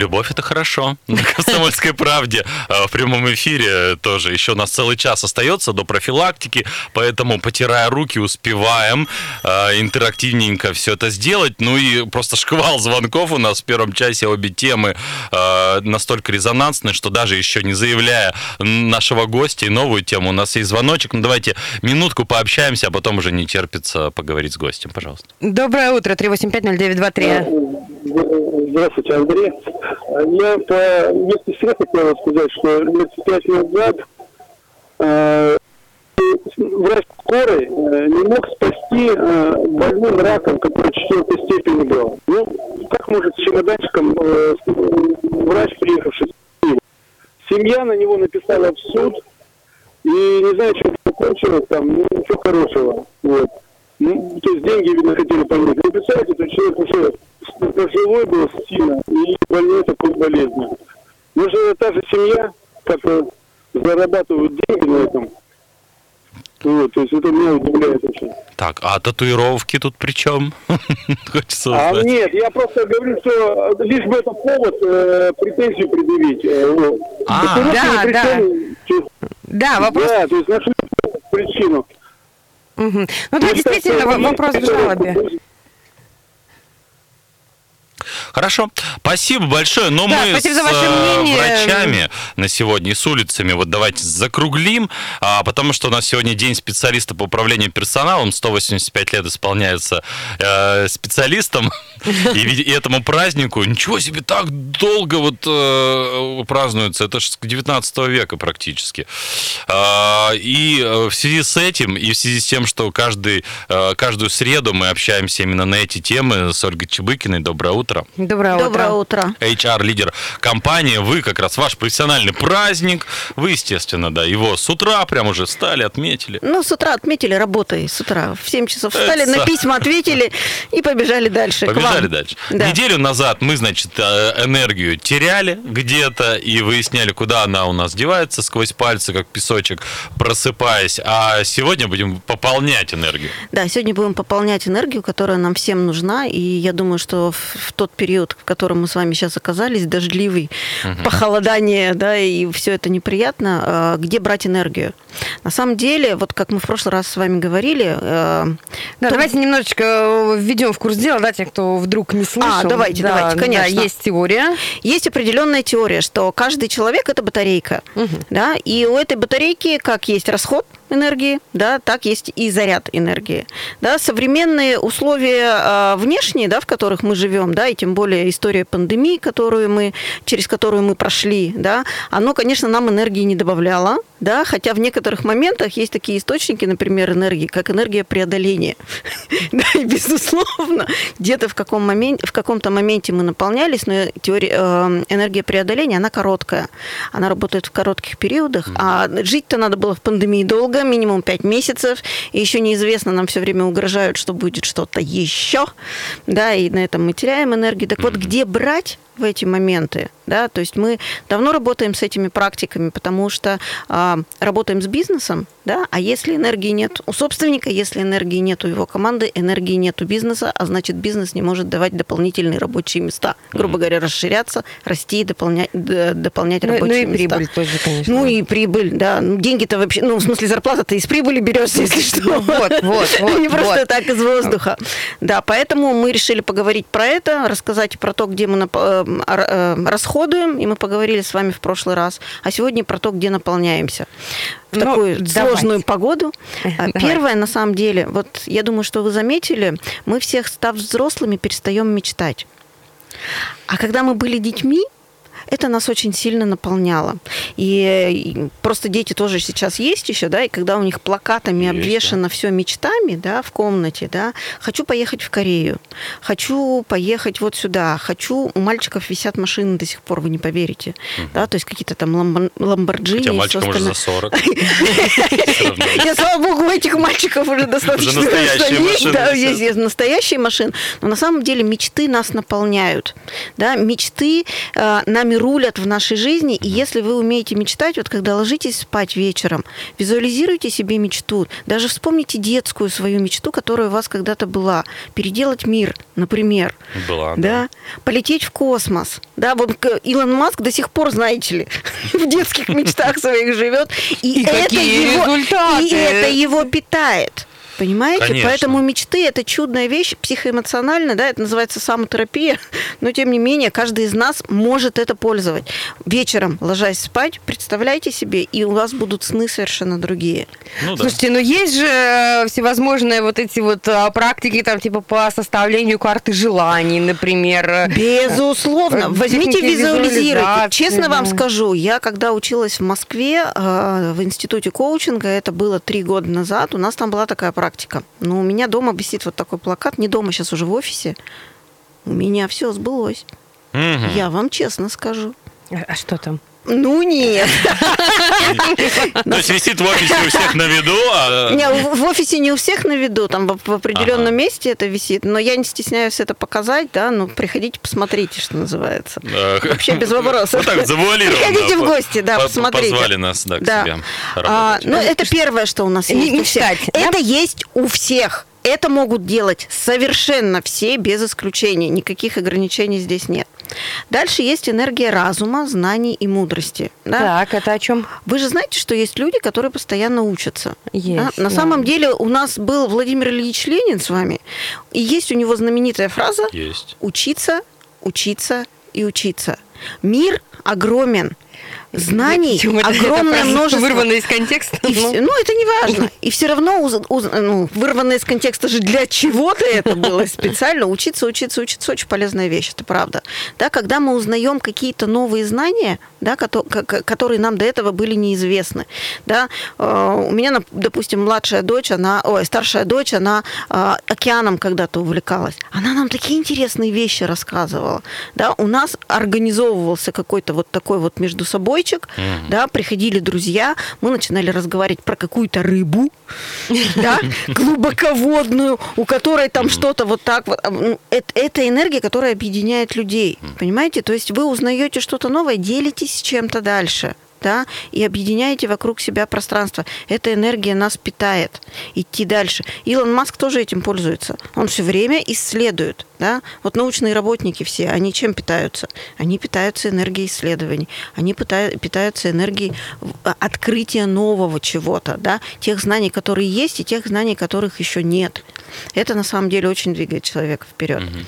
Любовь это хорошо. На комсомольской правде а, в прямом эфире тоже еще у нас целый час остается до профилактики, поэтому потирая руки успеваем а, интерактивненько все это сделать. Ну и просто шквал звонков у нас в первом часе обе темы а, настолько резонансны, что даже еще не заявляя нашего гостя и новую тему, у нас есть звоночек. Ну давайте минутку пообщаемся, а потом уже не терпится поговорить с гостем, пожалуйста. Доброе утро, 3850923. Здравствуйте, Андрей. Я по месту себя хотел сказать, что лет пять назад э, врач скорой э, не мог спасти э, больным раком, который четвертой степени был. Ну, как может с чемоданчиком э, врач, приехавший Семья на него написала в суд, и не знаю, чем это кончилось там, ну, ничего хорошего. Вот. Ну, то есть деньги, видно, хотели понять. Вы представляете, то человек уже пожилой был сильно и больной такой болезнью. Мы же та же семья, как зарабатывают деньги на этом. Вот, то есть это меня удивляет очень. Так, а татуировки тут при чем? Хочется узнать. А нет, я просто говорю, что лишь бы это повод э, претензию предъявить. Э, вот. А, да, да. Да, вопрос. Да, то есть нашли причину. Угу. Ну да, действительно, вопрос в жалобе. Хорошо. Спасибо большое. Но да, мы с э, мнение. врачами на сегодня и с улицами вот давайте закруглим, а, потому что у нас сегодня день специалиста по управлению персоналом. 185 лет исполняется э, специалистом. И, и этому празднику ничего себе так долго вот э, празднуется. Это же с 19 века практически. А, и э, в связи с этим, и в связи с тем, что каждый, э, каждую среду мы общаемся именно на эти темы с Ольгой Чебыкиной. Доброе утро. Доброе утро. Доброе утро. HR-лидер компании. Вы как раз ваш профессиональный праздник. Вы, естественно, да, его с утра прям уже встали, отметили. Ну, с утра отметили работой. С утра в 7 часов встали, Это... на письма ответили и побежали дальше. Побежали дальше. Да. Неделю назад мы, значит, э, энергию теряли где-то и выясняли, куда она у нас девается сквозь пальцы, как песочек, просыпаясь. А сегодня будем пополнять энергию. Да, сегодня будем пополнять энергию, которая нам всем нужна. И я думаю, что в тот период, в котором мы с вами сейчас оказались, дождливый, угу. похолодание, да, и все это неприятно, а, где брать энергию? На самом деле, вот как мы в прошлый раз с вами говорили... Э, да, то... давайте немножечко э, введем в курс дела, да, те, кто вдруг не слышал. А, давайте, да, давайте, конечно. Да, есть теория. Есть определенная теория, что каждый человек – это батарейка, угу. да, и у этой батарейки как есть расход, энергии, да, так есть и заряд энергии. Да, современные условия э, внешние, да, в которых мы живем, да, и тем более история пандемии, которую мы, через которую мы прошли, да, оно, конечно, нам энергии не добавляло, да, хотя в некоторых моментах есть такие источники, например, энергии, как энергия преодоления. Да, и безусловно, где-то в, каком моменте, в каком-то моменте мы наполнялись, но теория, э, энергия преодоления, она короткая. Она работает в коротких периодах, а жить-то надо было в пандемии долго, минимум 5 месяцев, и еще неизвестно, нам все время угрожают, что будет что-то еще, да, и на этом мы теряем энергию. Так вот, где брать в эти моменты. Да? То есть мы давно работаем с этими практиками, потому что э, работаем с бизнесом, да? а если энергии нет у собственника, если энергии нет у его команды, энергии нет у бизнеса, а значит бизнес не может давать дополнительные рабочие места. Грубо говоря, расширяться, расти, дополнять, дополнять ну, рабочие ну и места. прибыль тоже, конечно. Ну и прибыль, да. Ну, деньги-то вообще, ну в смысле зарплата-то из прибыли берется, если что. Ну, вот, вот, вот. Не просто так из воздуха. Да, поэтому мы решили поговорить про это, рассказать про то, где мы э, Э, расходуем, и мы поговорили с вами в прошлый раз, а сегодня про то, где наполняемся в ну, такую давайте. Сложную погоду. А, первое, на самом деле, вот я думаю, что вы заметили, мы всех, став взрослыми, перестаем мечтать. А когда мы были детьми, это нас очень сильно наполняло. И просто дети тоже сейчас есть еще, да, и когда у них плакатами есть, обвешено да. все мечтами, да, в комнате, да, хочу поехать в Корею, хочу поехать вот сюда, хочу, у мальчиков висят машины до сих пор, вы не поверите, угу. да, то есть какие-то там ламборджини. Хотя мальчикам уже за 40. Я, слава богу, у этих мальчиков уже достаточно есть настоящие машины, но на самом деле мечты нас наполняют, да, мечты э, нами рулят в нашей жизни, и если вы умеете мечтать, вот когда ложитесь спать вечером, визуализируйте себе мечту, даже вспомните детскую свою мечту, которая у вас когда-то была, переделать мир, например, была, да, да. полететь в космос, да, вот Илон Маск до сих пор, знаете ли, в детских мечтах своих живет, и, и это его, результаты. и это его питает. Понимаете? Конечно. Поэтому мечты это чудная вещь, психоэмоционально, да, это называется самотерапия, но тем не менее каждый из нас может это пользовать. Вечером, ложась спать, представляйте себе, и у вас будут сны совершенно другие. Ну, да. Слушайте, ну есть же э, всевозможные вот эти вот а, практики, там, типа по составлению карты желаний, например. Безусловно. Э, Возьмите, визуализируйте. Честно да. вам скажу, я когда училась в Москве э, в институте коучинга, это было три года назад, у нас там была такая практика практика. Но у меня дома висит вот такой плакат, не дома, сейчас уже в офисе. У меня все сбылось. Угу. Я вам честно скажу. А, а что там? Ну нет. То есть висит в офисе у всех на виду? А... Не, в офисе не у всех на виду, там в определенном ага. месте это висит, но я не стесняюсь это показать, да, ну приходите, посмотрите, что называется. Вообще без вопросов. Вот так, завуалированно. Приходите в гости, да, посмотрите. Позвали нас, да, к себе а, Ну это первое, что у нас есть. Это есть у всех. Это могут делать совершенно все, без исключения. Никаких ограничений здесь нет. Дальше есть энергия разума, знаний и мудрости. Да? Так, это о чем? Вы же знаете, что есть люди, которые постоянно учатся. Есть. Да? На да. самом деле у нас был Владимир Ильич Ленин с вами, и есть у него знаменитая фраза есть. «Учиться, учиться и учиться». Мир огромен – знаний огромное множество. Вырвано из контекста. И ну. Все, ну, это не важно. И все равно уз, уз, ну, вырвано из контекста же для чего-то это было специально. Учиться, учиться, учиться очень полезная вещь, это правда. Да, когда мы узнаем какие-то новые знания, да, которые нам до этого были неизвестны. Да, э, у меня, допустим, младшая дочь, она, ой, старшая дочь, она э, океаном когда-то увлекалась. Она нам такие интересные вещи рассказывала. Да, у нас организовывался какой-то вот такой вот между собой забойчик, mm-hmm. да, приходили друзья, мы начинали разговаривать про какую-то рыбу, да, глубоководную, у которой там что-то вот так вот. Ну, это энергия, которая объединяет людей, понимаете? То есть вы узнаете что-то новое, делитесь чем-то дальше да, и объединяете вокруг себя пространство. Эта энергия нас питает. Идти дальше. Илон Маск тоже этим пользуется. Он все время исследует. Да? Вот научные работники все, они чем питаются? Они питаются энергией исследований. Они питаются энергией а, открытия нового чего-то, да? тех знаний, которые есть, и тех знаний, которых еще нет. Это на самом деле очень двигает человека вперед. Угу.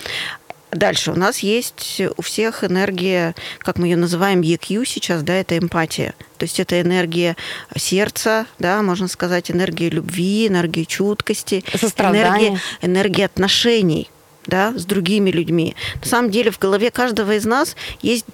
Дальше у нас есть у всех энергия, как мы ее называем, EQ сейчас, да, это эмпатия. То есть это энергия сердца, да, можно сказать, энергия любви, энергия чуткости, энергия, энергия отношений да, с другими людьми. На самом деле в голове каждого из нас есть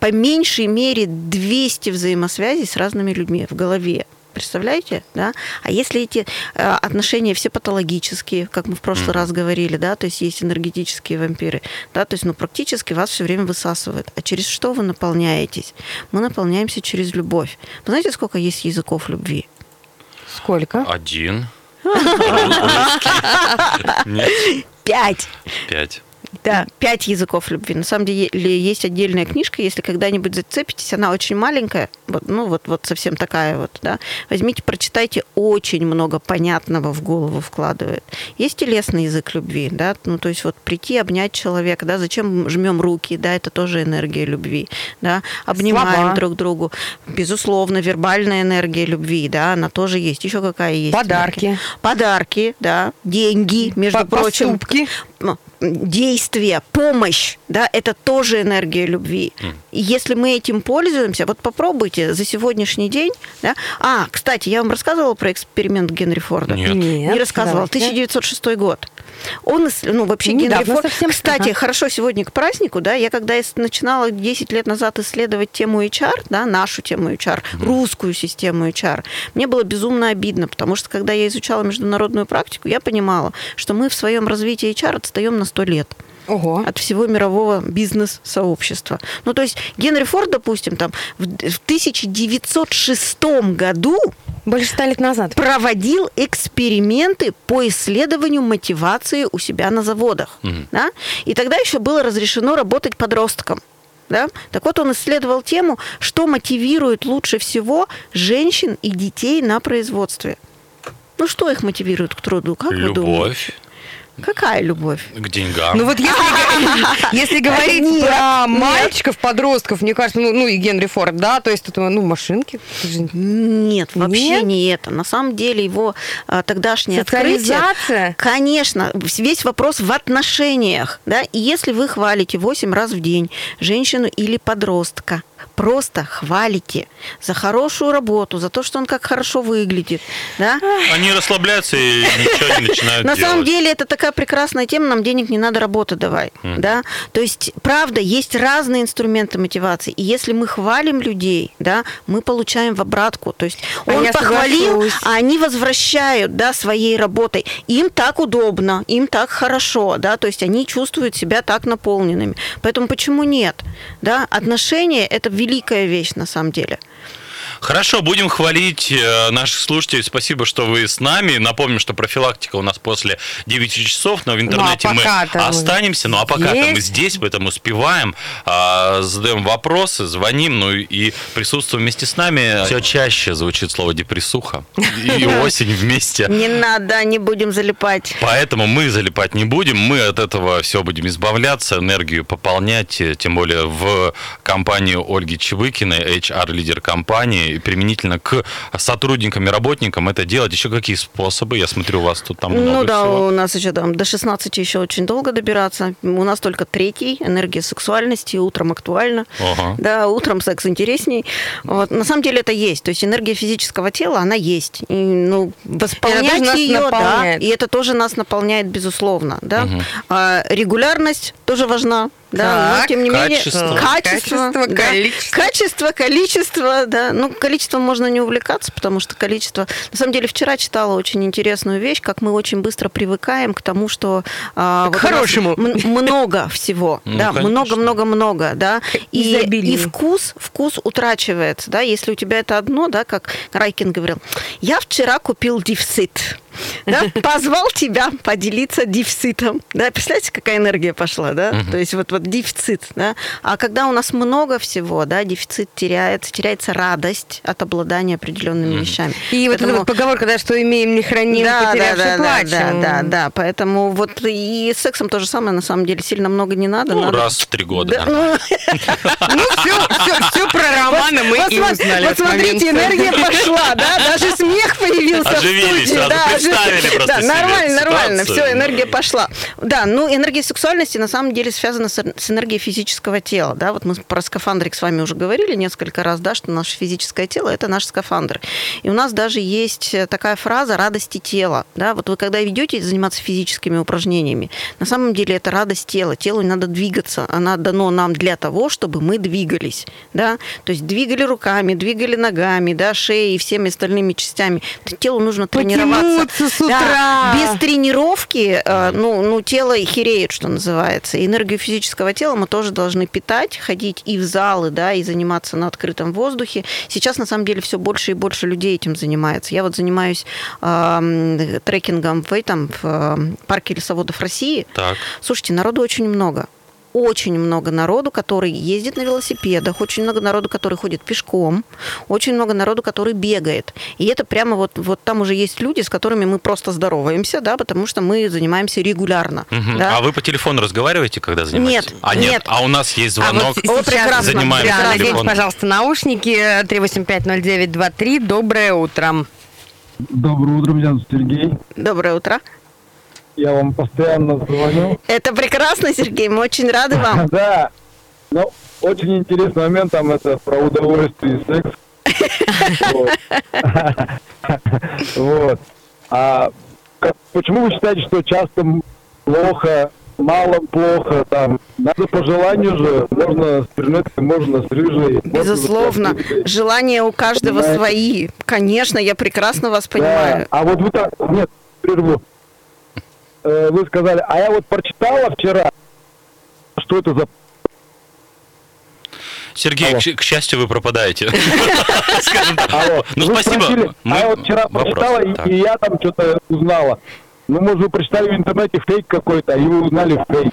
по меньшей мере 200 взаимосвязей с разными людьми в голове. Представляете? Да? А если эти э, отношения все патологические, как мы в прошлый раз говорили, да, то есть есть энергетические вампиры, да, то есть ну, практически вас все время высасывают. А через что вы наполняетесь? Мы наполняемся через любовь. Вы знаете, сколько есть языков любви? Сколько? Один. Пять. Пять. Да, пять языков любви. На самом деле есть отдельная книжка, если когда-нибудь зацепитесь, она очень маленькая, вот, ну вот, вот совсем такая вот, да. Возьмите, прочитайте, очень много понятного в голову вкладывает. Есть телесный язык любви, да, ну то есть вот прийти, обнять человека, да, зачем жмем руки, да, это тоже энергия любви, да, обнимаем Слова. друг другу. Безусловно, вербальная энергия любви, да, она тоже есть. Еще какая есть? Подарки. Энергия? Подарки, да, деньги, между По прочим. Поступки действие, помощь, да, это тоже энергия любви. Mm. И если мы этим пользуемся, вот попробуйте за сегодняшний день, да. А, кстати, я вам рассказывала про эксперимент Генри Форда? Нет. Нет Не рассказывала. Давайте. 1906 год. Он, ну, вообще Генри Форд... Совсем. Кстати, ага. хорошо сегодня к празднику, да, я когда начинала 10 лет назад исследовать тему HR, да, нашу тему HR, mm. русскую систему HR, мне было безумно обидно, потому что когда я изучала международную практику, я понимала, что мы в своем развитии HR отстаем на 100 лет. Ого. от всего мирового бизнес-сообщества. Ну, то есть Генри Форд, допустим, там в 1906 году больше ста лет назад проводил эксперименты по исследованию мотивации у себя на заводах. Угу. Да? И тогда еще было разрешено работать подросткам. Да? Так вот, он исследовал тему, что мотивирует лучше всего женщин и детей на производстве. Ну, что их мотивирует к труду? Как Любовь. вы думаете? Какая любовь? К деньгам. Ну вот если, если говорить нет, про мальчиков, подростков, мне кажется, ну, ну и Генри Форд, да, то есть это, ну, машинки. Нет, вообще нет? не это. На самом деле его а, тогдашняя открытие... Конечно, весь вопрос в отношениях, да, и если вы хвалите 8 раз в день женщину или подростка, просто хвалите за хорошую работу, за то, что он как хорошо выглядит. Да? Они расслабляются и ничего не начинают На самом деле это такая прекрасная тема, нам денег не надо, работы давай. Да? То есть, правда, есть разные инструменты мотивации. И если мы хвалим людей, да, мы получаем в обратку. То есть а он похвалил, а они возвращают да, своей работой. Им так удобно, им так хорошо, да, то есть они чувствуют себя так наполненными. Поэтому почему нет? Да? Отношения – это великая вещь на самом деле. Хорошо, будем хвалить э, наших слушателей. Спасибо, что вы с нами. Напомним, что профилактика у нас после 9 часов, но в интернете ну, а мы останемся. Ну а пока мы здесь, поэтому успеваем, а, задаем вопросы, звоним, ну и присутствуем вместе с нами. Все чаще звучит слово депрессуха и осень вместе. Не надо, не будем залипать. Поэтому мы залипать не будем, мы от этого все будем избавляться, энергию пополнять, тем более в компанию Ольги Чевыкиной, HR-лидер компании, применительно к сотрудникам и работникам это делать? Еще какие способы? Я смотрю, у вас тут там много Ну да, всего. у нас еще там до 16 еще очень долго добираться. У нас только третий, энергия сексуальности, утром актуально. Ага. Да, утром секс интересней. Вот. На самом деле это есть. То есть энергия физического тела, она есть. И, ну, восполнять ее, да, и это тоже нас наполняет, безусловно. Да? Угу. А, регулярность тоже важна. Да, так, но тем не качество. менее качество, качество, да, количество. качество, количество, да. Ну, количеством можно не увлекаться, потому что количество. На самом деле вчера читала очень интересную вещь, как мы очень быстро привыкаем к тому, что а, вот хорошему много всего, ну, да, много-много-много, да, и, и вкус, вкус утрачивается, да, если у тебя это одно, да, как Райкин говорил, я вчера купил дефицит да, позвал тебя поделиться дефицитом. Да, представляете, какая энергия пошла, да? Угу. То есть вот, вот дефицит, да? А когда у нас много всего, да, дефицит теряется, теряется радость от обладания определенными угу. вещами. И Поэтому... вот эта вот поговорка, да, что имеем, не храним, да, потерявши да, да, плачем. Да, да, да. Поэтому вот и с сексом то же самое, на самом деле, сильно много не надо. Ну, надо... раз в три года. Ну, ну все про Романа мы и узнали. Вот смотрите, энергия пошла, да? Даже смех появился в студии. Да, представили просто Да, нормально, нормально. Все, энергия пошла. Да, ну, энергия сексуальности на самом деле связана с, энергией физического тела. Да, вот мы про скафандрик с вами уже говорили несколько раз, да, что наше физическое тело – это наш скафандр. И у нас даже есть такая фраза «радости тела». Да, вот вы когда ведете заниматься физическими упражнениями, на самом деле это радость тела. Телу надо двигаться. Она дано нам для того, чтобы мы двигались. Да? То есть двигали руками, двигали ногами, да, шеей и всеми остальными частями. Телу нужно тренироваться с утра. Да, без тренировки, э, ну, ну, тело хереет, что называется. энергию физического тела мы тоже должны питать, ходить и в залы, да, и заниматься на открытом воздухе. Сейчас, на самом деле, все больше и больше людей этим занимается. Я вот занимаюсь э, трекингом в этом, в э, парке лесоводов России. Так. Слушайте, народу очень много очень много народу, который ездит на велосипедах, очень много народу, который ходит пешком, очень много народу, который бегает. И это прямо вот, вот там уже есть люди, с которыми мы просто здороваемся, да, потому что мы занимаемся регулярно. Угу. Да? А вы по телефону разговариваете, когда занимаетесь? Нет, а нет. нет. А у нас есть звонок. А вот прекрасно. Занимаемся да, наденьте, пожалуйста, наушники 3850923. Доброе утро. Доброе утро, меня зовут Сергей. Доброе утро. Я вам постоянно звоню. Это прекрасно, Сергей, мы очень рады вам. Да, ну, очень интересный момент там это про удовольствие и секс. Вот. А почему вы считаете, что часто плохо, мало плохо, там, надо по желанию же, можно с брюнеткой, можно с рыжей. Безусловно, желания у каждого Понимаете? свои. Конечно, я прекрасно вас понимаю. Да. А вот вы так, нет, прерву. Э, вы сказали, а я вот прочитала вчера, что это за Сергей, к, к счастью, вы пропадаете. Ну, спасибо. А я вот вчера прочитала, и я там что-то узнала. Ну, может, вы прочитали в интернете фейк какой-то, и вы узнали фейк.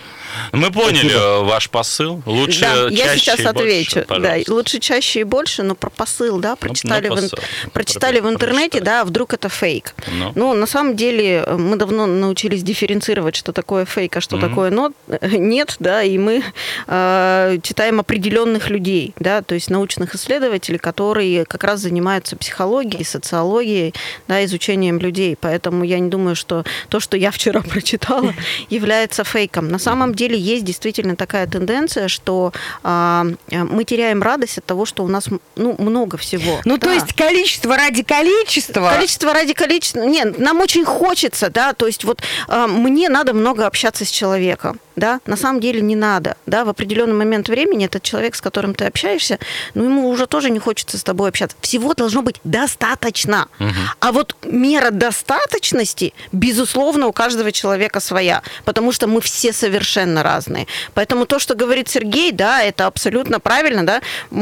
Мы поняли Спасибо. ваш посыл. Лучше да, чаще я сейчас и отвечу. Больше, да, лучше чаще и больше, но про посыл, да, прочитали, ну, ну, посыл. в, прочитали в интернете, прочитали. да, вдруг это фейк. Ну. ну, на самом деле, мы давно научились дифференцировать, что такое фейк, а что mm-hmm. такое но, нет, да, и мы э, читаем определенных людей, да, то есть научных исследователей, которые как раз занимаются психологией, социологией, да, изучением людей. Поэтому я не думаю, что то, что я вчера прочитала, является фейком. На самом деле деле есть действительно такая тенденция, что а, мы теряем радость от того, что у нас ну, много всего. Ну, да. то есть количество ради количества. Количество ради количества. Нет, нам очень хочется, да, то есть вот а, мне надо много общаться с человеком да, на самом деле не надо, да, в определенный момент времени этот человек, с которым ты общаешься, ну, ему уже тоже не хочется с тобой общаться. Всего должно быть достаточно. Угу. А вот мера достаточности, безусловно, у каждого человека своя, потому что мы все совершенно разные. Поэтому то, что говорит Сергей, да, это абсолютно правильно, да,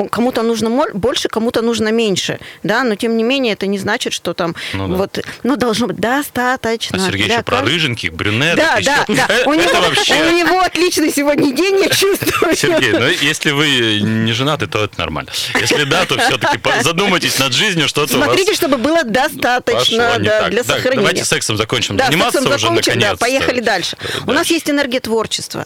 кому-то нужно больше, кому-то нужно меньше, да, но тем не менее это не значит, что там ну, да. вот, ну, должно быть достаточно. А Сергей еще про рыженьких, брюнеток. Да, да, да. У него, вообще... у него отличный сегодня день, я чувствую. Сергей, ну если вы не женаты, то это нормально. Если да, то все-таки задумайтесь над жизнью, что-то Смотрите, чтобы было достаточно да, для сохранения. Давайте сексом закончим да, заниматься сексом уже закончим, наконец. Да, поехали дальше. У нас есть энергия творчества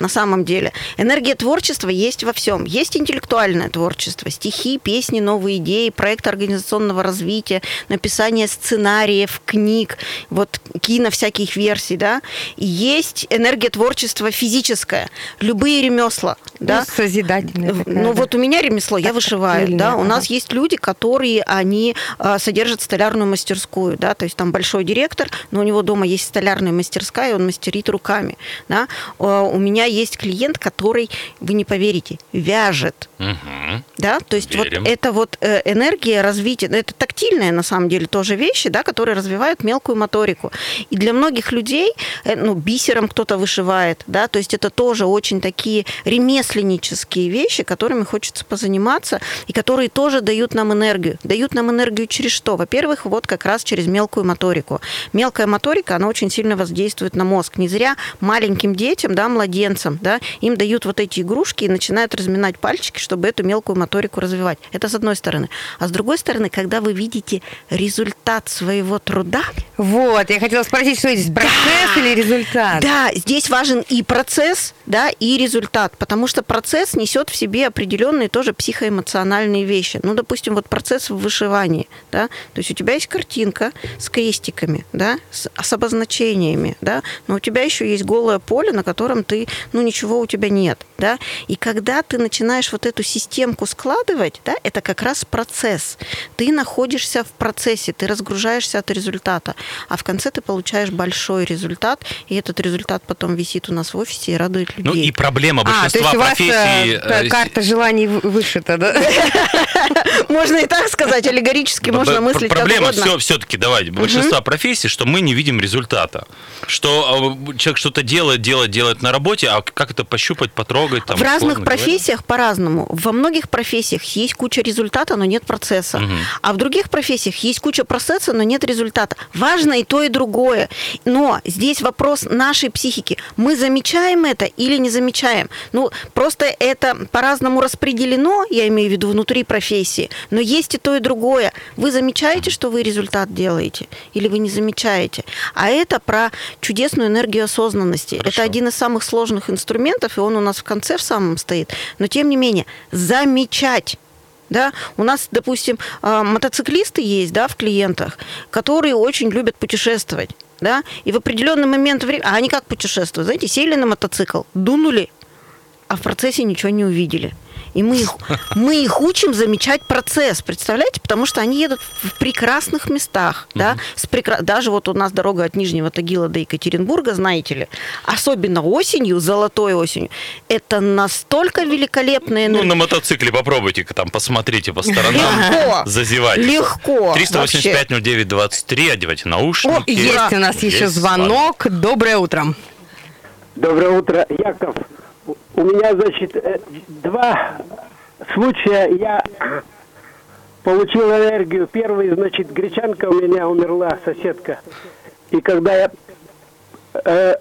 на самом деле. Энергия творчества есть во всем. Есть интеллектуальное творчество, стихи, песни, новые идеи, проект организационного развития, написание сценариев, книг, вот кино всяких версий, да. И есть энергия творчества физическая, любые ремесла, ну, да. Созидательное. Ну вот у меня ремесло, я вышиваю, да. У нас есть люди, которые, они а, содержат столярную мастерскую, да, то есть там большой директор, но у него дома есть столярная мастерская, и он мастерит руками, да. А, у меня есть клиент, который, вы не поверите, вяжет. Угу. Да, то есть Верим. вот это вот э, энергия развития, ну, это тактильные на самом деле тоже вещи, да, которые развивают мелкую моторику. И для многих людей, э, ну, бисером кто-то вышивает, да, то есть это тоже очень такие ремесленнические вещи, которыми хочется позаниматься, и которые тоже дают нам энергию. Дают нам энергию через что? Во-первых, вот как раз через мелкую моторику. Мелкая моторика, она очень сильно воздействует на мозг. Не зря маленьким детям, да, младенцам, младенцам, да, им дают вот эти игрушки и начинают разминать пальчики, чтобы эту мелкую моторику развивать. Это с одной стороны. А с другой стороны, когда вы видите результат своего труда... Вот, я хотела спросить, что здесь, процесс да, или результат? Да, здесь важен и процесс, да, и результат, потому что процесс несет в себе определенные тоже психоэмоциональные вещи. Ну, допустим, вот процесс в вышивании, да, то есть у тебя есть картинка с крестиками, да, с, с обозначениями, да, но у тебя еще есть голое поле, на котором ты ну ничего у тебя нет, да, и когда ты начинаешь вот эту системку складывать, да, это как раз процесс. Ты находишься в процессе, ты разгружаешься от результата, а в конце ты получаешь большой результат, и этот результат потом висит у нас в офисе и радует людей. Ну и проблема большинства а, то есть профессий... У вас, э, карта желаний вышита, да? Можно и так сказать, аллегорически можно мыслить Проблема все, все-таки, давайте, большинства профессий, что мы не видим результата. Что э, человек что-то делает, делает, делает на работе, а как это пощупать, потрогать? Там, в разных профессиях по-разному. Во многих профессиях есть куча результата, но нет процесса. Угу. А в других профессиях есть куча процесса, но нет результата. Важно и то, и другое. Но здесь вопрос нашей психики. Мы замечаем это или не замечаем? Ну, просто это по-разному распределено, я имею в виду внутри профессии, но есть и то, и другое. Вы замечаете, что вы результат делаете, или вы не замечаете? А это про чудесную энергию осознанности. Хорошо. Это один из самых сложных сложных инструментов, и он у нас в конце в самом стоит. Но тем не менее, замечать да, у нас, допустим, а, мотоциклисты есть, да, в клиентах, которые очень любят путешествовать, да, и в определенный момент времени, а они как путешествуют, знаете, сели на мотоцикл, дунули, а в процессе ничего не увидели. И мы их, мы их учим замечать процесс, представляете? Потому что они едут в прекрасных местах, да, с прекра... даже вот у нас дорога от Нижнего Тагила до Екатеринбурга, знаете ли, особенно осенью, золотой осенью, это настолько великолепная энергия. Ну, на мотоцикле попробуйте там, посмотрите по сторонам. Легко. Зазевать. Легко. 385-09-23, одевайте наушники. О, есть у нас есть еще звонок. Доброе утро. Доброе утро, Яков. У меня, значит, э, два случая. Я получил энергию. Первый, значит, гречанка у меня умерла, соседка. И когда я э,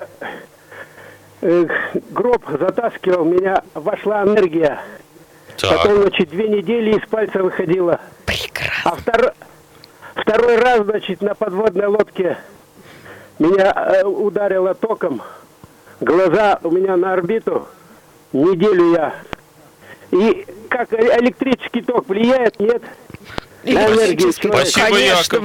э, гроб затаскивал, у меня вошла энергия. Так. Потом, значит, две недели из пальца выходила. Прекрасно. А втор... второй раз, значит, на подводной лодке меня э, ударило током. Глаза у меня на орбиту. Неделю я. И как электрический ток влияет, нет? Спасибо, Яков.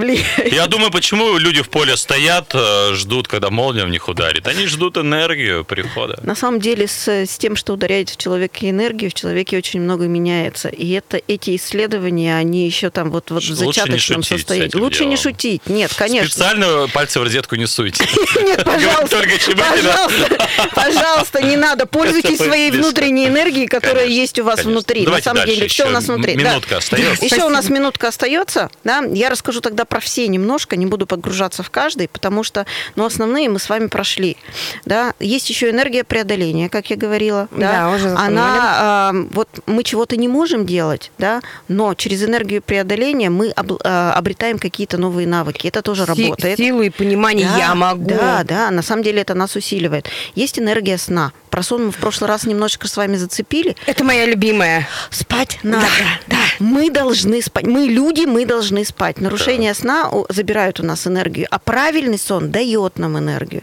Я думаю, почему люди в поле стоят, э, ждут, когда молния в них ударит. Они ждут энергию прихода. На самом деле, с, с тем, что ударяет в человеке энергию, в человеке очень много меняется. И это, эти исследования, они еще там вот, вот в зачаточном состоянии. Лучше делом. не шутить. Нет, конечно. Специально пальцы в розетку не суйте. Нет, пожалуйста. Пожалуйста, пожалуйста, не надо. Пользуйтесь своей внутренней энергией, которая есть у вас внутри. На самом деле, все у нас внутри. Минутка остается. Еще у нас минутка остается, да, я расскажу тогда про все немножко, не буду подгружаться в каждый, потому что, ну, основные мы с вами прошли, да. Есть еще энергия преодоления, как я говорила, да, да уже она, э, вот мы чего-то не можем делать, да, но через энергию преодоления мы об, э, обретаем какие-то новые навыки, это тоже Си- работает. Силу и понимание да, я могу. Да, да, на самом деле это нас усиливает. Есть энергия сна. Про сон мы в прошлый раз немножечко с вами зацепили. Это моя любимая. Спать надо. Да, да. Мы должны спать. Мы люди, мы должны спать. Нарушение да. сна забирают у нас энергию, а правильный сон дает нам энергию.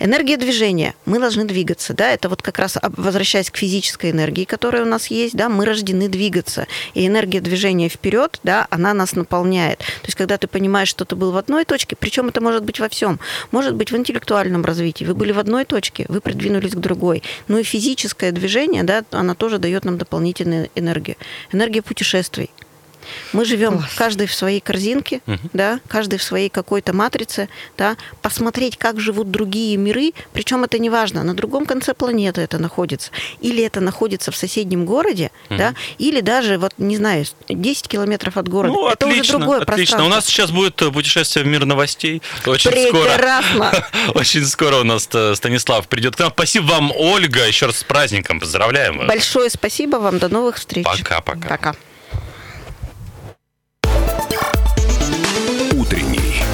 Энергия движения. Мы должны двигаться. Да? Это вот как раз возвращаясь к физической энергии, которая у нас есть, да, мы рождены двигаться. И энергия движения вперед, да, она нас наполняет. То есть, когда ты понимаешь, что ты был в одной точке, причем это может быть во всем. Может быть в интеллектуальном развитии. Вы были в одной точке, вы придвинулись к другой. Ну и физическое движение, да, она тоже дает нам дополнительную энергию. Энергия путешествий. Мы живем Класс. каждый в своей корзинке, угу. да, каждый в своей какой-то матрице, да, посмотреть, как живут другие миры, причем это не важно, на другом конце планеты это находится, или это находится в соседнем городе, угу. да, или даже, вот, не знаю, 10 километров от города. Ну, это отлично, уже другое отлично. У нас сейчас будет э, путешествие в мир новостей. Очень Прекрасно. скоро. Очень скоро у нас э, Станислав придет к нам. Спасибо вам, Ольга, еще раз с праздником. Поздравляем вас. Большое спасибо вам. До новых встреч. Пока-пока. Пока.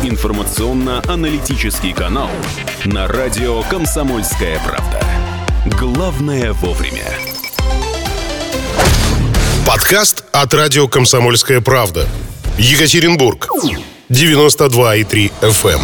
Информационно-аналитический канал на радио «Комсомольская правда». Главное вовремя. Подкаст от радио «Комсомольская правда». Екатеринбург. 92,3 FM.